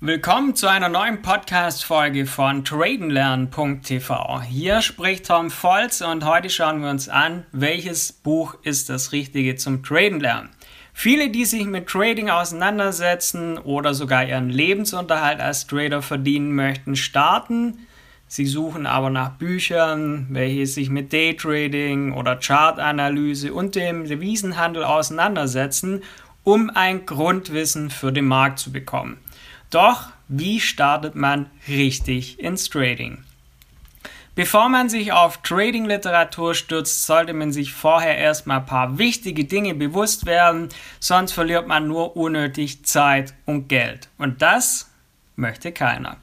Willkommen zu einer neuen Podcast-Folge von tradenlernen.tv. Hier spricht Tom Volz und heute schauen wir uns an, welches Buch ist das Richtige zum Traden lernen. Viele, die sich mit Trading auseinandersetzen oder sogar ihren Lebensunterhalt als Trader verdienen möchten, starten. Sie suchen aber nach Büchern, welche sich mit Daytrading oder Chartanalyse und dem Devisenhandel auseinandersetzen, um ein Grundwissen für den Markt zu bekommen. Doch wie startet man richtig ins Trading? Bevor man sich auf Trading-Literatur stürzt, sollte man sich vorher erstmal ein paar wichtige Dinge bewusst werden, sonst verliert man nur unnötig Zeit und Geld. Und das möchte keiner.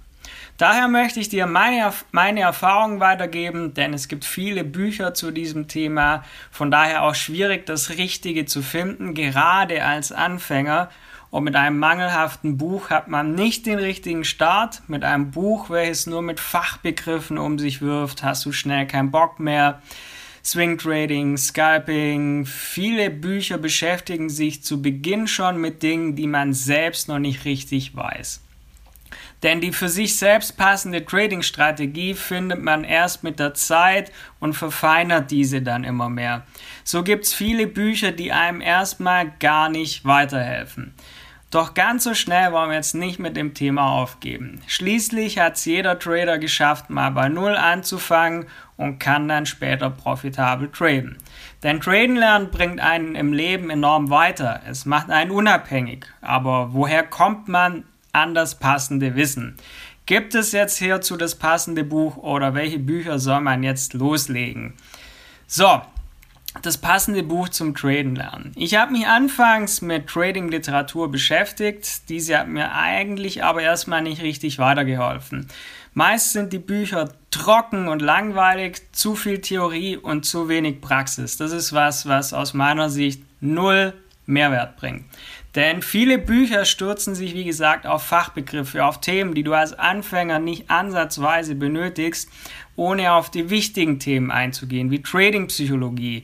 Daher möchte ich dir meine, meine Erfahrungen weitergeben, denn es gibt viele Bücher zu diesem Thema, von daher auch schwierig, das Richtige zu finden, gerade als Anfänger. Und mit einem mangelhaften Buch hat man nicht den richtigen Start. Mit einem Buch, welches nur mit Fachbegriffen um sich wirft, hast du schnell keinen Bock mehr. Swing Trading, Scalping, viele Bücher beschäftigen sich zu Beginn schon mit Dingen, die man selbst noch nicht richtig weiß. Denn die für sich selbst passende Trading-Strategie findet man erst mit der Zeit und verfeinert diese dann immer mehr. So gibt es viele Bücher, die einem erstmal gar nicht weiterhelfen. Doch ganz so schnell wollen wir jetzt nicht mit dem Thema aufgeben. Schließlich hat es jeder Trader geschafft, mal bei Null anzufangen und kann dann später profitabel traden. Denn Traden lernen bringt einen im Leben enorm weiter. Es macht einen unabhängig. Aber woher kommt man an das passende Wissen? Gibt es jetzt hierzu das passende Buch oder welche Bücher soll man jetzt loslegen? So, das passende Buch zum Traden lernen. Ich habe mich anfangs mit Trading-Literatur beschäftigt. Diese hat mir eigentlich aber erstmal nicht richtig weitergeholfen. Meist sind die Bücher trocken und langweilig, zu viel Theorie und zu wenig Praxis. Das ist was, was aus meiner Sicht null Mehrwert bringt. Denn viele Bücher stürzen sich, wie gesagt, auf Fachbegriffe, auf Themen, die du als Anfänger nicht ansatzweise benötigst, ohne auf die wichtigen Themen einzugehen, wie Trading-Psychologie,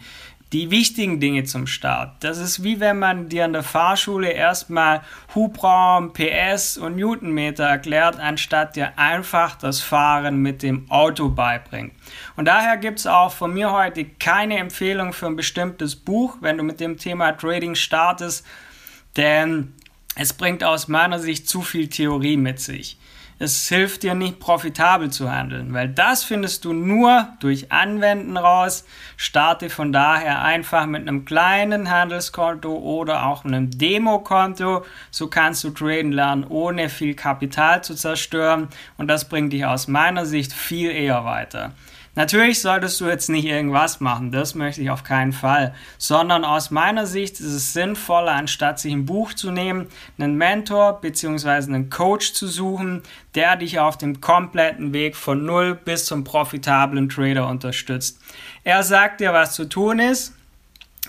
die wichtigen Dinge zum Start. Das ist wie wenn man dir an der Fahrschule erstmal Hubraum, PS und Newtonmeter erklärt, anstatt dir einfach das Fahren mit dem Auto beibringt. Und daher gibt es auch von mir heute keine Empfehlung für ein bestimmtes Buch, wenn du mit dem Thema Trading startest, denn es bringt aus meiner Sicht zu viel Theorie mit sich. Es hilft dir nicht profitabel zu handeln, weil das findest du nur durch Anwenden raus. Starte von daher einfach mit einem kleinen Handelskonto oder auch einem Demokonto. So kannst du traden lernen, ohne viel Kapital zu zerstören und das bringt dich aus meiner Sicht viel eher weiter. Natürlich solltest du jetzt nicht irgendwas machen, das möchte ich auf keinen Fall, sondern aus meiner Sicht ist es sinnvoller, anstatt sich ein Buch zu nehmen, einen Mentor bzw. einen Coach zu suchen, der dich auf dem kompletten Weg von null bis zum profitablen Trader unterstützt. Er sagt dir, was zu tun ist,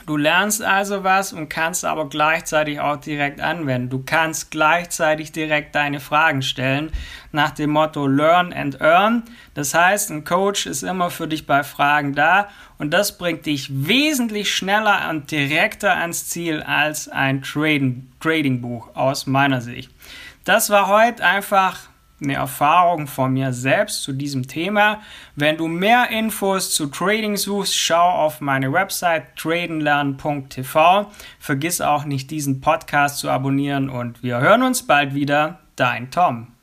Du lernst also was und kannst aber gleichzeitig auch direkt anwenden. Du kannst gleichzeitig direkt deine Fragen stellen nach dem Motto Learn and Earn. Das heißt, ein Coach ist immer für dich bei Fragen da und das bringt dich wesentlich schneller und direkter ans Ziel als ein Trading-Buch aus meiner Sicht. Das war heute einfach eine Erfahrung von mir selbst zu diesem Thema. Wenn du mehr Infos zu Trading suchst, schau auf meine Website tradenlernen.tv. Vergiss auch nicht diesen Podcast zu abonnieren und wir hören uns bald wieder. Dein Tom.